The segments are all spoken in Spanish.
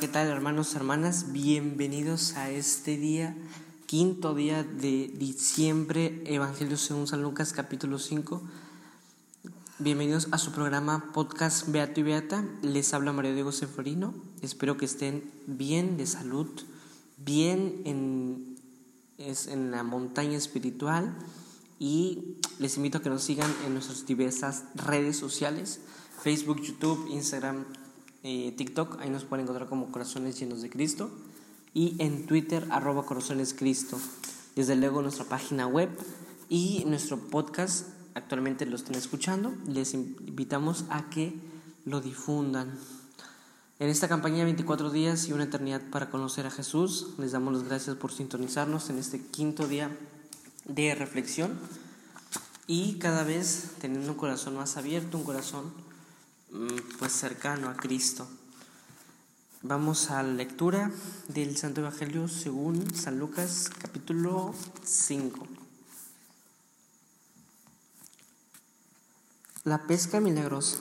¿qué tal hermanos, hermanas? Bienvenidos a este día, quinto día de diciembre, Evangelio según San Lucas capítulo 5. Bienvenidos a su programa Podcast Beato y Beata. Les habla María Diego Seferino. Espero que estén bien de salud, bien en, es, en la montaña espiritual y les invito a que nos sigan en nuestras diversas redes sociales, Facebook, YouTube, Instagram, eh, TikTok, ahí nos pueden encontrar como Corazones Llenos de Cristo, y en Twitter, arroba Corazones Cristo. Desde luego nuestra página web y nuestro podcast, actualmente lo están escuchando, les invitamos a que lo difundan. En esta campaña de 24 días y una eternidad para conocer a Jesús, les damos las gracias por sintonizarnos en este quinto día de reflexión y cada vez teniendo un corazón más abierto, un corazón pues cercano a Cristo. Vamos a la lectura del Santo Evangelio según San Lucas capítulo 5. La pesca milagrosa.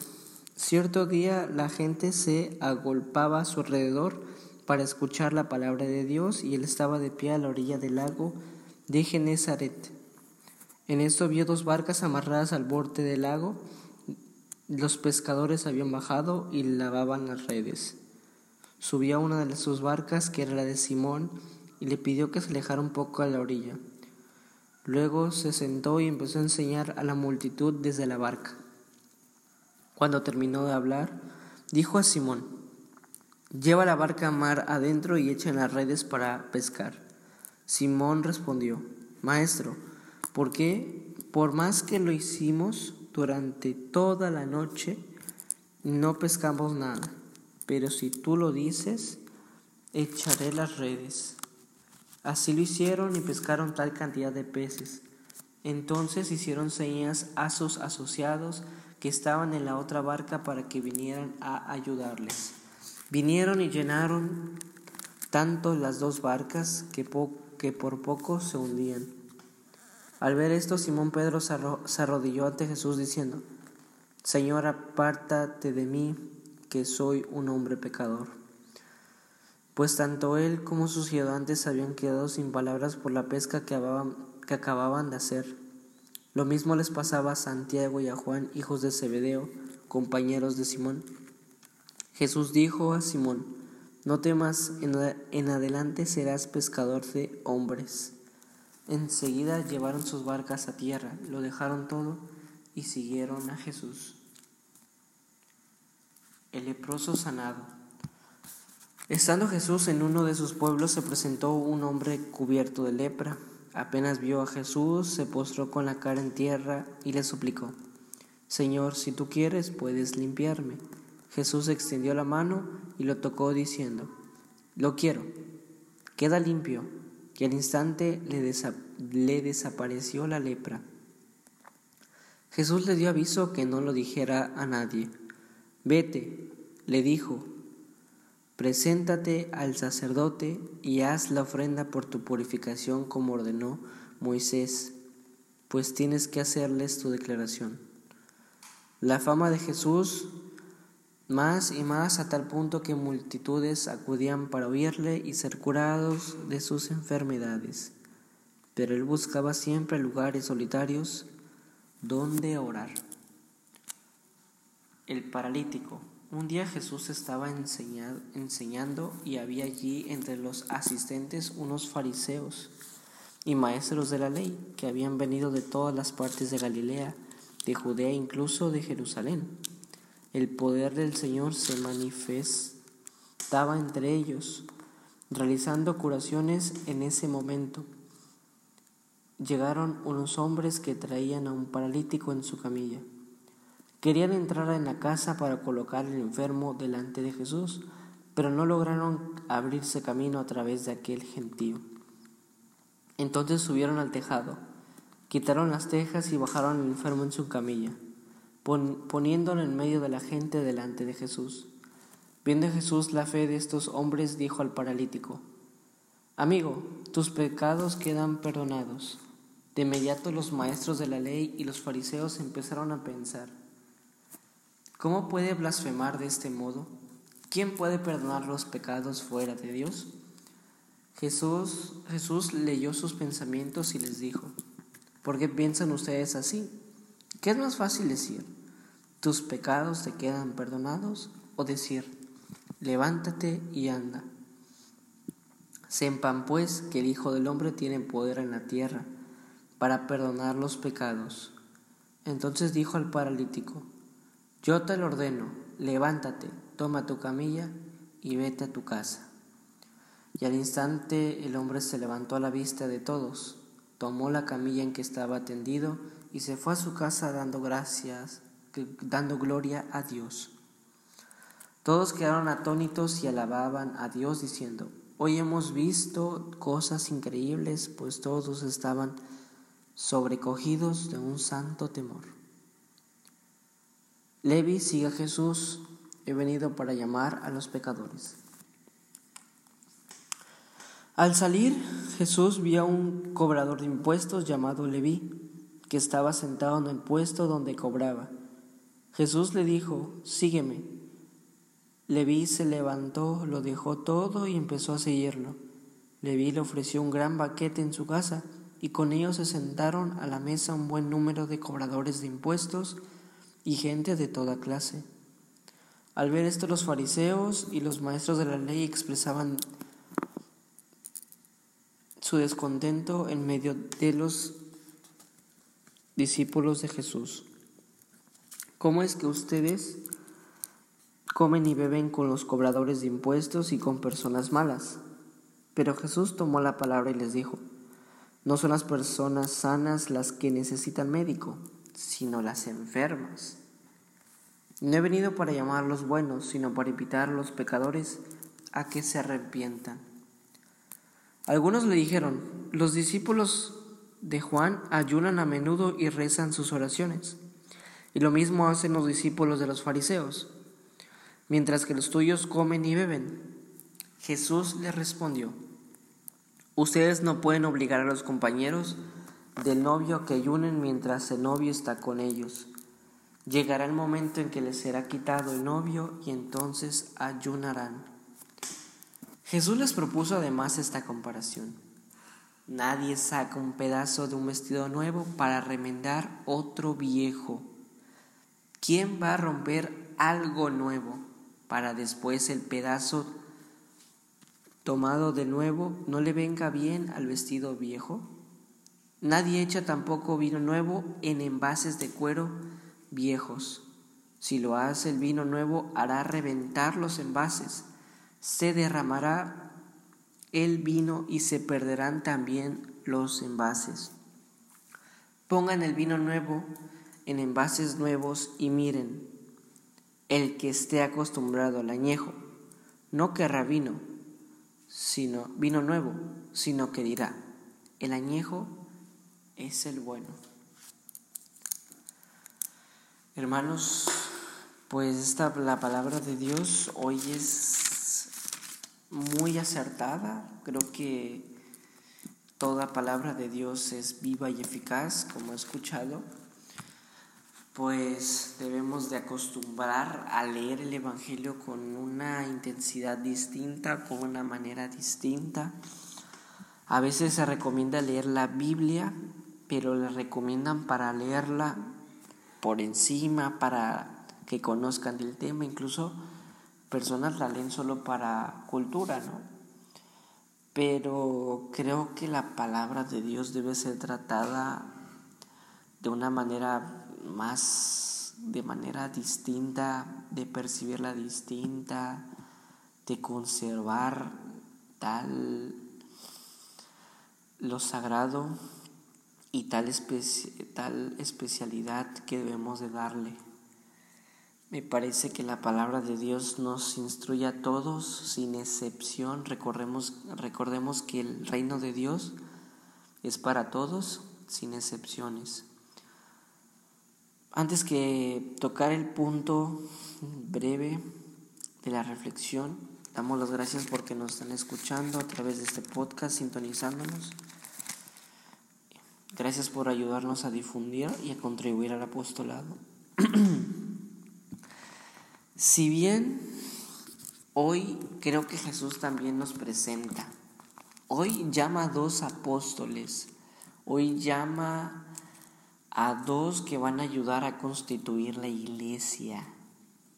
Cierto día la gente se agolpaba a su alrededor para escuchar la palabra de Dios y él estaba de pie a la orilla del lago de Genezaret. En esto vio dos barcas amarradas al borde del lago. Los pescadores habían bajado y lavaban las redes. Subió a una de sus barcas, que era la de Simón, y le pidió que se alejara un poco a la orilla. Luego se sentó y empezó a enseñar a la multitud desde la barca. Cuando terminó de hablar, dijo a Simón, Lleva la barca mar adentro y echa en las redes para pescar. Simón respondió, Maestro, ¿por qué? Por más que lo hicimos durante toda la noche, no pescamos nada. Pero si tú lo dices, echaré las redes. Así lo hicieron y pescaron tal cantidad de peces. Entonces hicieron señas a sus asociados que estaban en la otra barca para que vinieran a ayudarles. Vinieron y llenaron tanto las dos barcas que que por poco se hundían. Al ver esto, Simón Pedro se arrodilló ante Jesús diciendo, Señor, apártate de mí, que soy un hombre pecador. Pues tanto él como sus ayudantes habían quedado sin palabras por la pesca que acababan, que acababan de hacer. Lo mismo les pasaba a Santiago y a Juan, hijos de Zebedeo, compañeros de Simón. Jesús dijo a Simón, no temas, en adelante serás pescador de hombres. Enseguida llevaron sus barcas a tierra, lo dejaron todo y siguieron a Jesús. El leproso sanado. Estando Jesús en uno de sus pueblos, se presentó un hombre cubierto de lepra. Apenas vio a Jesús, se postró con la cara en tierra y le suplicó, Señor, si tú quieres, puedes limpiarme. Jesús extendió la mano y lo tocó diciendo, Lo quiero, queda limpio. Y al instante le, le desapareció la lepra. Jesús le dio aviso que no lo dijera a nadie. Vete, le dijo, preséntate al sacerdote y haz la ofrenda por tu purificación como ordenó Moisés, pues tienes que hacerles tu declaración. La fama de Jesús más y más a tal punto que multitudes acudían para oírle y ser curados de sus enfermedades. Pero él buscaba siempre lugares solitarios donde orar. El paralítico. Un día Jesús estaba enseñando y había allí entre los asistentes unos fariseos y maestros de la ley que habían venido de todas las partes de Galilea, de Judea, incluso de Jerusalén el poder del Señor se manifestaba entre ellos, realizando curaciones en ese momento. Llegaron unos hombres que traían a un paralítico en su camilla. Querían entrar en la casa para colocar al enfermo delante de Jesús, pero no lograron abrirse camino a través de aquel gentío. Entonces subieron al tejado, quitaron las tejas y bajaron al enfermo en su camilla poniéndolo en medio de la gente delante de Jesús. Viendo Jesús la fe de estos hombres, dijo al paralítico, Amigo, tus pecados quedan perdonados. De inmediato los maestros de la ley y los fariseos empezaron a pensar, ¿cómo puede blasfemar de este modo? ¿quién puede perdonar los pecados fuera de Dios? Jesús, Jesús leyó sus pensamientos y les dijo, ¿por qué piensan ustedes así? ¿Qué es más fácil decir? ¿Tus pecados te quedan perdonados? O decir, levántate y anda. Sepan pues que el Hijo del Hombre tiene poder en la tierra para perdonar los pecados. Entonces dijo al paralítico, yo te lo ordeno, levántate, toma tu camilla y vete a tu casa. Y al instante el hombre se levantó a la vista de todos, tomó la camilla en que estaba tendido y se fue a su casa dando gracias, dando gloria a Dios. Todos quedaron atónitos y alababan a Dios diciendo, Hoy hemos visto cosas increíbles, pues todos estaban sobrecogidos de un santo temor. Levi sigue a Jesús, he venido para llamar a los pecadores. Al salir, Jesús vio a un cobrador de impuestos llamado Leví, que estaba sentado en el puesto donde cobraba. Jesús le dijo, sígueme. Leví se levantó, lo dejó todo y empezó a seguirlo. Leví le ofreció un gran baquete en su casa y con ellos se sentaron a la mesa un buen número de cobradores de impuestos y gente de toda clase. Al ver esto los fariseos y los maestros de la ley expresaban su descontento en medio de los discípulos de Jesús. ¿Cómo es que ustedes comen y beben con los cobradores de impuestos y con personas malas. Pero Jesús tomó la palabra y les dijo, no son las personas sanas las que necesitan médico, sino las enfermas. No he venido para llamar a los buenos, sino para invitar a los pecadores a que se arrepientan. Algunos le dijeron, los discípulos de Juan ayunan a menudo y rezan sus oraciones, y lo mismo hacen los discípulos de los fariseos mientras que los tuyos comen y beben. Jesús les respondió, ustedes no pueden obligar a los compañeros del novio a que ayunen mientras el novio está con ellos. Llegará el momento en que les será quitado el novio y entonces ayunarán. Jesús les propuso además esta comparación. Nadie saca un pedazo de un vestido nuevo para remendar otro viejo. ¿Quién va a romper algo nuevo? para después el pedazo tomado de nuevo no le venga bien al vestido viejo? Nadie echa tampoco vino nuevo en envases de cuero viejos. Si lo hace el vino nuevo, hará reventar los envases, se derramará el vino y se perderán también los envases. Pongan el vino nuevo en envases nuevos y miren, el que esté acostumbrado al añejo no querrá vino, sino vino nuevo, sino que dirá, el añejo es el bueno. Hermanos, pues esta la palabra de Dios hoy es muy acertada. Creo que toda palabra de Dios es viva y eficaz, como he escuchado pues debemos de acostumbrar a leer el Evangelio con una intensidad distinta, con una manera distinta. A veces se recomienda leer la Biblia, pero la recomiendan para leerla por encima, para que conozcan del tema. Incluso personas la leen solo para cultura, ¿no? Pero creo que la palabra de Dios debe ser tratada de una manera más de manera distinta, de percibirla distinta, de conservar tal lo sagrado y tal, tal especialidad que debemos de darle. Me parece que la palabra de Dios nos instruye a todos sin excepción. Recordemos, recordemos que el reino de Dios es para todos sin excepciones. Antes que tocar el punto breve de la reflexión, damos las gracias porque nos están escuchando a través de este podcast, sintonizándonos. Gracias por ayudarnos a difundir y a contribuir al apostolado. si bien Hoy creo que Jesús también nos presenta. Hoy llama a dos apóstoles. Hoy llama a dos que van a ayudar a constituir la iglesia.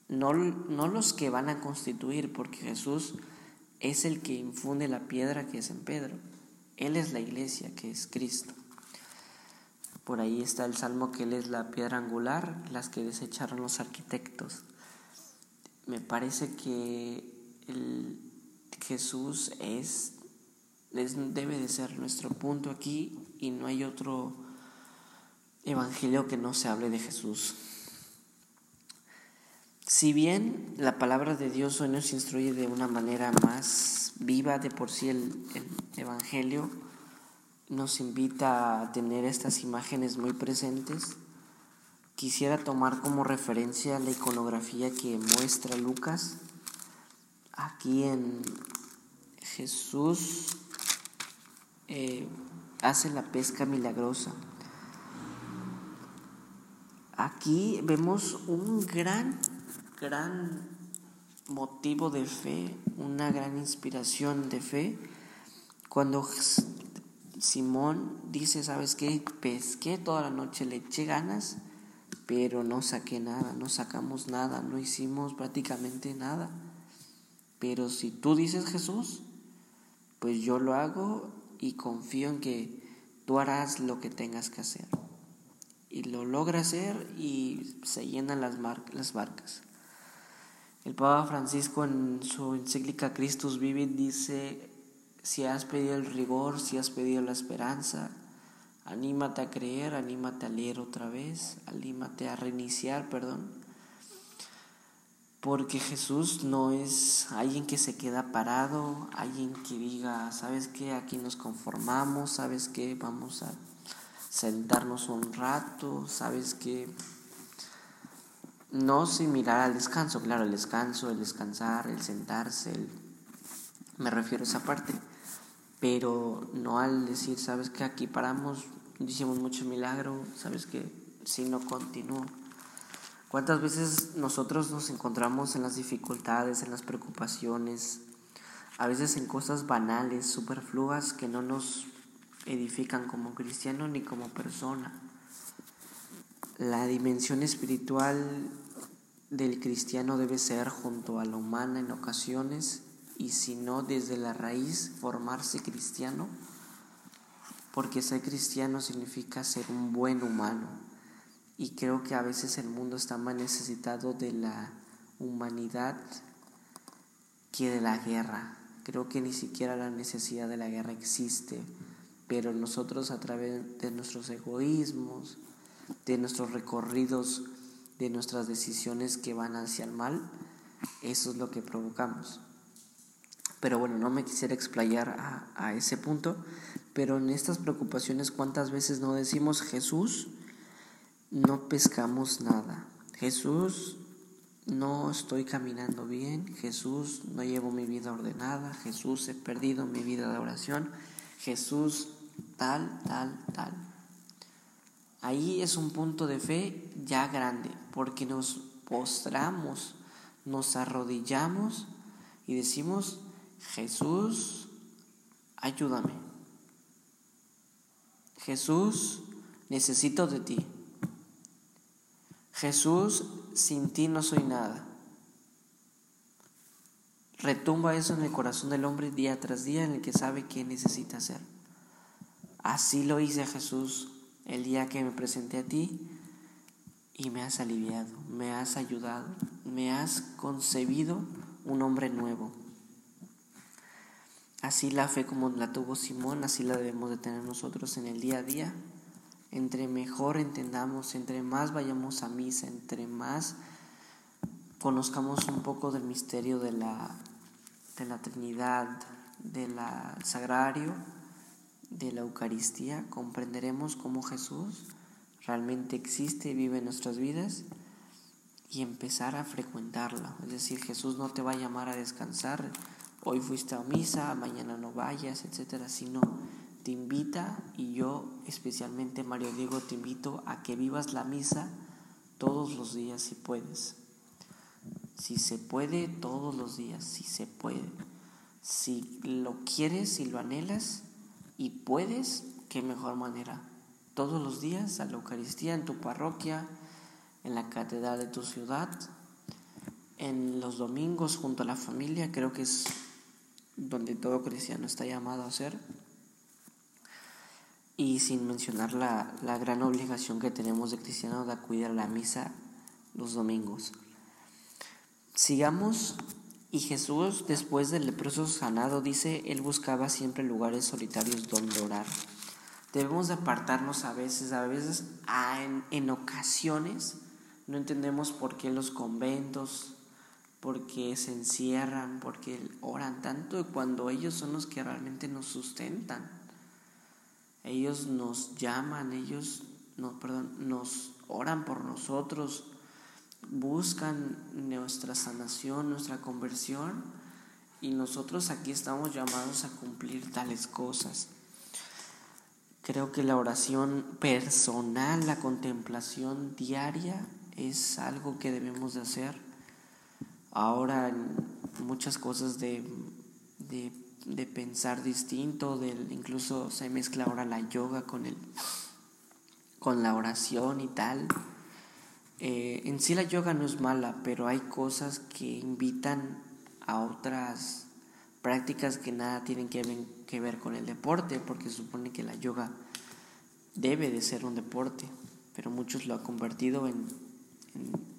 No, no los que van a constituir, porque Jesús es el que infunde la piedra que es en Pedro. Él es la iglesia, que es Cristo. Por ahí está el salmo que Él es la piedra angular, las que desecharon los arquitectos. Me parece que el Jesús es, debe de ser nuestro punto aquí y no hay otro evangelio que no se hable de Jesús. Si bien la palabra de Dios hoy nos instruye de una manera más viva de por sí el, Evangelio, nos invita a tener estas imágenes muy presentes, quisiera tomar como referencia la iconografía que muestra Lucas. Aquí en Jesús eh, hace la pesca milagrosa. Aquí vemos un gran gran motivo de fe, una gran inspiración de fe, cuando Simón dice, ¿sabes qué? Pesqué toda la noche, le eché ganas, pero no saqué nada, no sacamos nada, no hicimos prácticamente nada. Pero si tú dices Jesús, pues yo lo hago y confío en que tú harás lo que tengas que hacer. Y lo logra hacer y se llenan las, las barcas. El Papa Francisco en su encíclica Christus Vivit dice, si has pedido el rigor, si has pedido la esperanza, anímate a creer, anímate a leer otra vez, anímate a reiniciar, perdón. Porque Jesús no es alguien que se queda parado, alguien que diga, ¿sabes qué? Aquí nos conformamos, ¿sabes qué? Vamos a sentarnos un rato, ¿sabes qué? No sin mirar al descanso, claro, el descanso, el descansar, el sentarse, me refiero a esa parte, pero no al decir, sabes que aquí paramos, hicimos mucho milagro, sabes que si no continúo. ¿Cuántas veces nosotros nos encontramos en las dificultades, en las preocupaciones, a veces en cosas banales, superfluas que no nos edifican como cristiano ni como persona? La dimensión espiritual del cristiano debe ser junto a la humana en ocasiones y si no desde la raíz formarse cristiano, porque ser cristiano significa ser un buen humano y creo que a veces el mundo está más necesitado de la humanidad que de la guerra. Creo que ni siquiera la necesidad de la guerra existe, pero nosotros a través de nuestros egoísmos, de nuestros recorridos, de nuestras decisiones que van hacia el mal, eso es lo que provocamos. Pero bueno, no me quisiera explayar a, a ese punto, pero en estas preocupaciones, ¿cuántas veces no decimos Jesús? No pescamos nada. Jesús, no estoy caminando bien. Jesús, no llevo mi vida ordenada. Jesús, he perdido mi vida de oración. Jesús, tal, tal, tal. Ahí es un punto de fe ya grande, porque nos postramos, nos arrodillamos y decimos, Jesús, ayúdame. Jesús, necesito de ti. Jesús, sin ti no soy nada. Retumba eso en el corazón del hombre día tras día en el que sabe qué necesita hacer. Así lo hice Jesús el día que me presenté a ti y me has aliviado, me has ayudado, me has concebido un hombre nuevo. Así la fe como la tuvo Simón, así la debemos de tener nosotros en el día a día. Entre mejor entendamos, entre más vayamos a misa, entre más conozcamos un poco del misterio de la, de la Trinidad, del Sagrario, de la Eucaristía comprenderemos cómo Jesús realmente existe y vive en nuestras vidas y empezar a frecuentarlo. Es decir, Jesús no te va a llamar a descansar, hoy fuiste a misa, mañana no vayas, etcétera, sino te invita y yo especialmente Mario Diego te invito a que vivas la misa todos los días si puedes. Si se puede, todos los días, si se puede. Si lo quieres, si lo anhelas y puedes, qué mejor manera. Todos los días a la Eucaristía en tu parroquia, en la catedral de tu ciudad, en los domingos junto a la familia, creo que es donde todo cristiano está llamado a ser. Y sin mencionar la, la gran obligación que tenemos de cristianos de acudir a la misa los domingos. Sigamos. Y Jesús, después del leproso sanado, dice, él buscaba siempre lugares solitarios donde orar. Debemos de apartarnos a veces, a veces, en, en ocasiones, no entendemos por qué los conventos, por qué se encierran, por qué oran tanto cuando ellos son los que realmente nos sustentan. Ellos nos llaman, ellos perdón, nos oran por nosotros, buscan nuestra sanación, nuestra conversión y nosotros aquí estamos llamados a cumplir tales cosas. Creo que la oración personal, la contemplación diaria es algo que debemos de hacer. Ahora muchas cosas de, de, pensar distinto, del, incluso se mezcla ahora la yoga con, el, con la oración y tal. Eh, en sí la yoga no es mala, pero hay cosas que invitan a otras prácticas que nada tienen que ver, con el deporte, porque se supone que la yoga debe de ser un deporte, pero muchos lo han convertido en,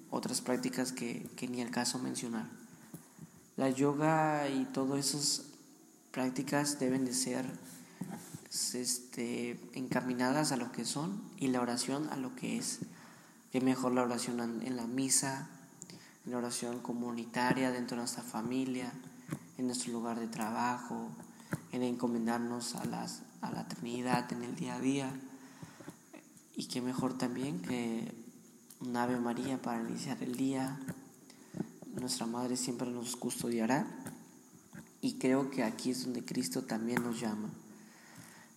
otras prácticas que, ni el caso mencionar. La yoga y todas esas prácticas deben de ser este, encaminadas a lo que son y la oración a lo que es. Qué mejor la oración en la misa, en la oración comunitaria dentro de nuestra familia, en nuestro lugar de trabajo, en encomendarnos a, las, a la Trinidad en el día a día. Y qué mejor también que un Ave María para iniciar el día. Nuestra Madre siempre nos custodiará. Y creo que aquí es donde Cristo también nos llama.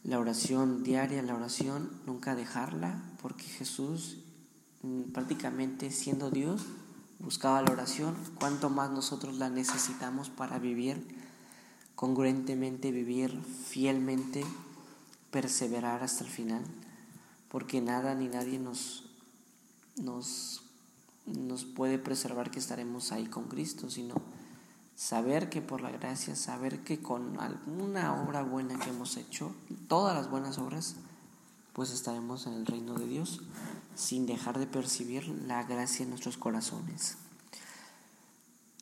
La oración diaria, la oración, nunca dejarla, porque Jesús prácticamente siendo Dios, buscaba la oración, cuanto más nosotros la necesitamos para vivir congruentemente, vivir fielmente, perseverar hasta el final, porque nada ni nadie nos, nos, nos puede preservar que estaremos ahí con Cristo, sino saber que por la gracia, saber que con alguna obra buena que hemos hecho, todas las buenas obras, pues estaremos en el reino de Dios sin dejar de percibir la gracia en nuestros corazones.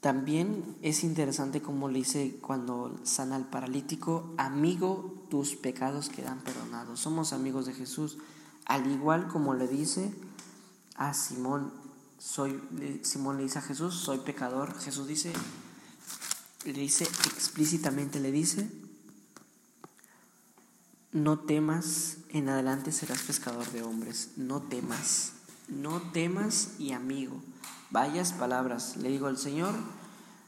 También es interesante como le dice cuando sana al paralítico, amigo, tus pecados quedan perdonados. Somos amigos de Jesús, al igual como le dice a Simón, soy Simón le dice a Jesús, soy pecador. Jesús dice le dice explícitamente le dice, no temas, en adelante serás pescador de hombres. No temas, no temas y amigo. Vayas palabras. Le digo al Señor,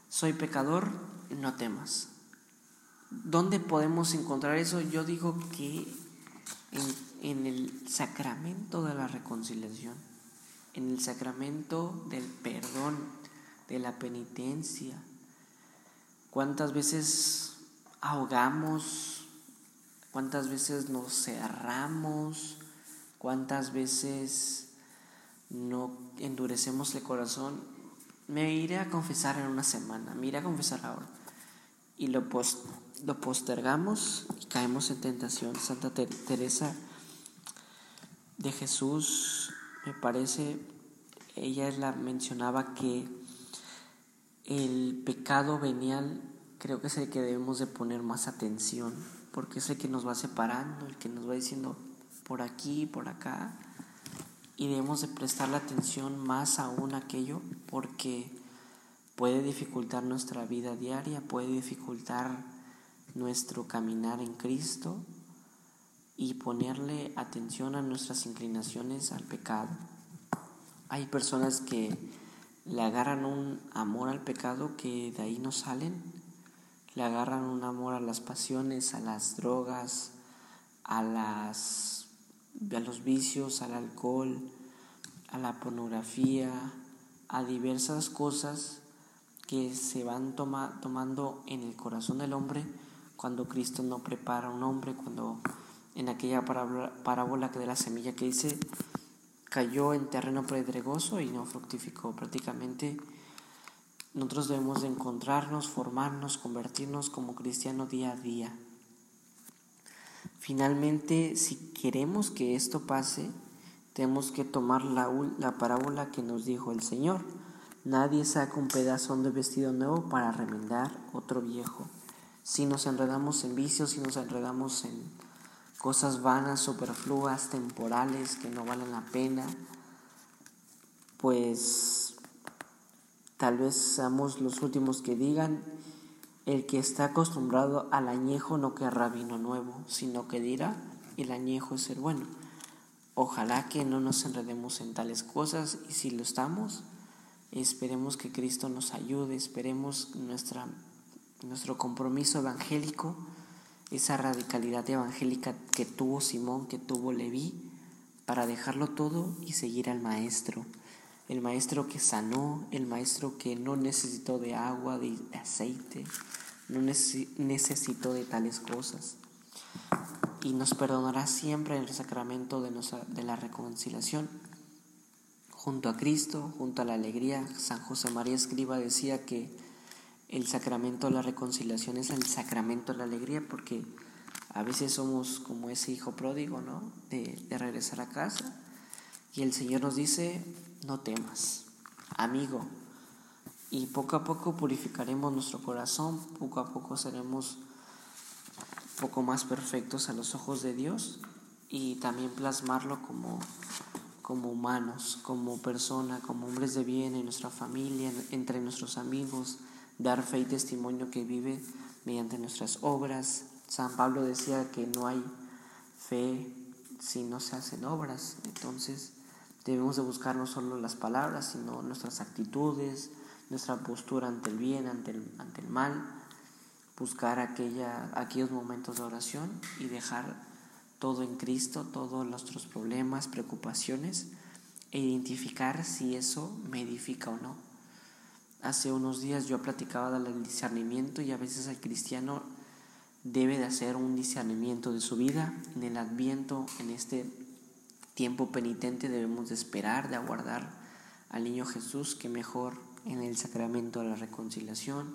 soy pecador, no temas. ¿Dónde podemos encontrar eso? Yo digo que en, en el sacramento de la reconciliación, en el sacramento del perdón, de la penitencia. ¿Cuántas veces ahogamos cuántas veces nos cerramos, cuántas veces no endurecemos el corazón. Me iré a confesar en una semana, me iré a confesar ahora. Y lo, lo postergamos y caemos en tentación. Santa Teresa de Jesús, me parece, ella la mencionaba que el pecado venial creo que es el que debemos de poner más atención porque es el que nos va separando, el que nos va diciendo por aquí, por acá, y debemos de prestar la atención más aún a aquello porque puede dificultar nuestra vida diaria, puede dificultar nuestro caminar en Cristo y ponerle atención a nuestras inclinaciones al pecado. Hay personas que le agarran un amor al pecado que de ahí no salen le agarran un amor a las pasiones, a las drogas, a, las, a los vicios, al alcohol, a la pornografía, a diversas cosas que se van tomando en el corazón del hombre cuando Cristo no prepara a un hombre, cuando en aquella parábola que de la semilla que dice cayó en terreno pedregoso y no fructificó prácticamente. Nosotros debemos de encontrarnos, formarnos, convertirnos como cristianos día a día. Finalmente, si queremos que esto pase, tenemos que tomar la, la parábola que nos dijo el Señor. Nadie saca un pedazo de vestido nuevo para remendar otro viejo. Si nos enredamos en vicios, si nos enredamos en cosas vanas, superfluas, temporales, que no valen la pena, pues tal vez seamos los últimos que digan, el que está acostumbrado al añejo no querrá vino nuevo, sino que dirá, el añejo es el bueno. Ojalá que no nos enredemos en tales cosas y si lo estamos, esperemos que Cristo nos ayude, esperemos nuestra, nuestro compromiso evangélico esa radicalidad evangélica que tuvo Simón, que tuvo Leví, para dejarlo todo y seguir al Maestro. El Maestro que sanó, el Maestro que no necesitó de agua, de aceite, no necesitó de tales cosas. Y nos perdonará siempre en el sacramento de, de la reconciliación. Junto a Cristo, junto a la alegría, San José María Escriba decía que el sacramento de la reconciliación es el sacramento de la alegría porque a veces somos como ese hijo pródigo, ¿no? De, regresar a casa y el Señor nos dice, no temas, amigo. Y poco a poco purificaremos nuestro corazón, poco a poco seremos poco más perfectos a los ojos de Dios y también plasmarlo como, como humanos, como persona, como hombres de bien en nuestra familia, entre nuestros amigos, dar fe y testimonio que vive mediante nuestras obras. San Pablo decía que no hay fe si no se hacen obras. Entonces debemos de buscar no solo las palabras, sino nuestras actitudes, nuestra postura ante el bien, ante el, ante el mal, buscar aquella, aquellos momentos de oración y dejar todo en Cristo, todos nuestros problemas, preocupaciones, e identificar si eso me edifica o no. Hace unos días yo platicaba del discernimiento y a veces el cristiano debe de hacer un discernimiento de su vida. En el adviento, en este tiempo penitente debemos de esperar, de aguardar al niño Jesús, que mejor en el sacramento de la reconciliación,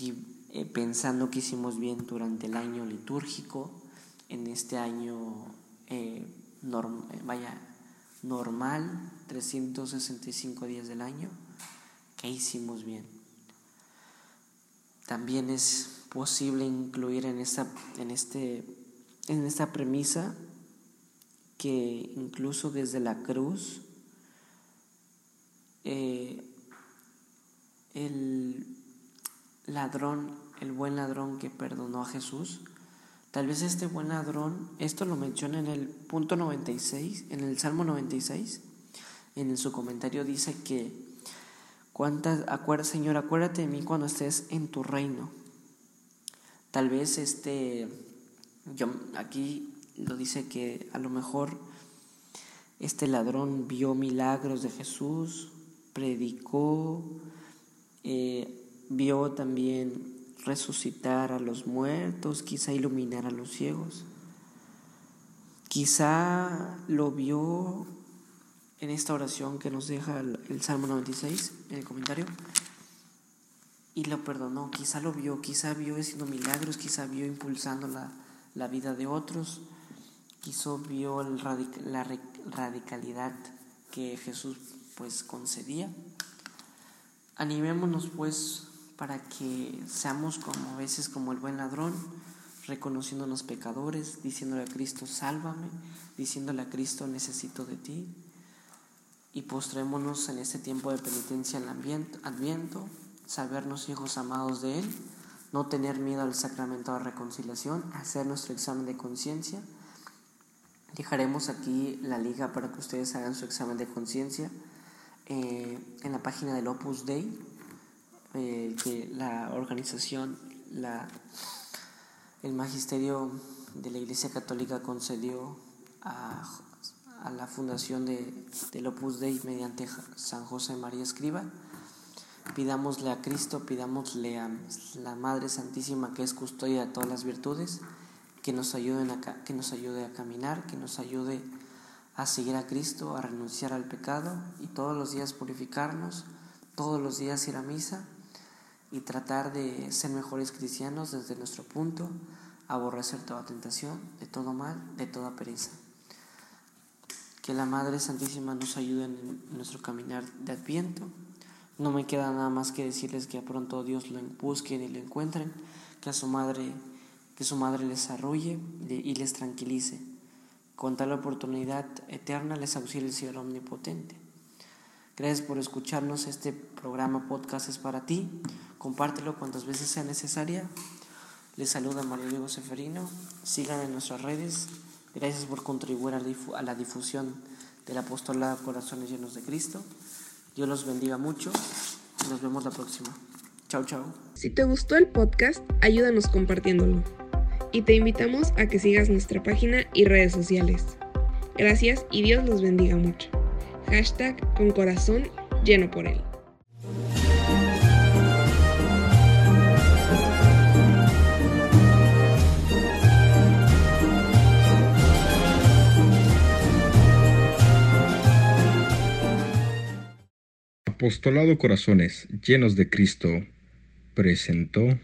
eh, pensando que hicimos bien durante el año litúrgico, en este año eh, vaya, normal, 365 días del año e hicimos bien. También es posible incluir en esta, en este, en esta premisa que incluso desde la cruz eh, el ladrón, el buen ladrón que perdonó a Jesús, tal vez este buen ladrón, esto lo menciona en el punto 96, en el Salmo 96, en su comentario dice que ¿Cuántas, Señor, acuérdate de mí cuando estés en tu reino. Tal vez este, yo aquí lo dice que a lo mejor este ladrón vio milagros de Jesús, predicó, eh, vio también resucitar a los muertos, quizá iluminar a los ciegos. Quizá lo vio en esta oración que nos deja el, Salmo 96 en el comentario. Y lo perdonó, quizá lo vio, quizá vio haciendo milagros, quizá vio impulsando la, la vida de otros, quizá vio la radicalidad que Jesús pues concedía. Animémonos pues para que seamos como a veces como el buen ladrón, reconociéndonos pecadores, diciéndole a Cristo, sálvame, diciéndole a Cristo, necesito de ti, y postrémonos en este tiempo de penitencia en el adviento, sabernos hijos amados de Él, no tener miedo al sacramento de reconciliación, hacer nuestro examen de conciencia. Dejaremos aquí la liga para que ustedes hagan su examen de conciencia eh, en la página del Opus Dei, eh, que la organización, la, el magisterio de la Iglesia Católica concedió a a la fundación de, del Opus Dei mediante San José María Escriba. pidámosle a Cristo, pidámosle a la Madre Santísima que es custodia de todas las virtudes, que nos, ayuden a, que nos ayude a caminar, que nos ayude a seguir a Cristo, a renunciar al pecado y todos los días purificarnos, todos los días ir a misa y tratar de ser mejores cristianos desde nuestro punto, aborrecer toda tentación, de todo mal, de toda pereza. Que la Madre Santísima nos ayude en nuestro caminar de Adviento no me queda nada más que decirles que pronto Dios lo busquen y lo encuentren, que a su madre, que su madre les arrulle y les tranquilice. Con tal oportunidad eterna les auxilia el Señor Omnipotente. Gracias por escucharnos. Este programa podcast es para ti. Compártelo cuantas veces sea necesaria. Les saluda Mario Diego Seferino. Sigan en nuestras redes. Gracias por contribuir a la difusión del apostolado Corazones Llenos de Cristo. Dios los bendiga mucho. Nos vemos la próxima. Chao, chao. Si te gustó el podcast, ayúdanos compartiéndolo. Y te invitamos a que sigas nuestra página y redes sociales. Gracias y Dios los bendiga mucho. Hashtag con corazón lleno por él. Apostolado Corazones Llenos de Cristo presentó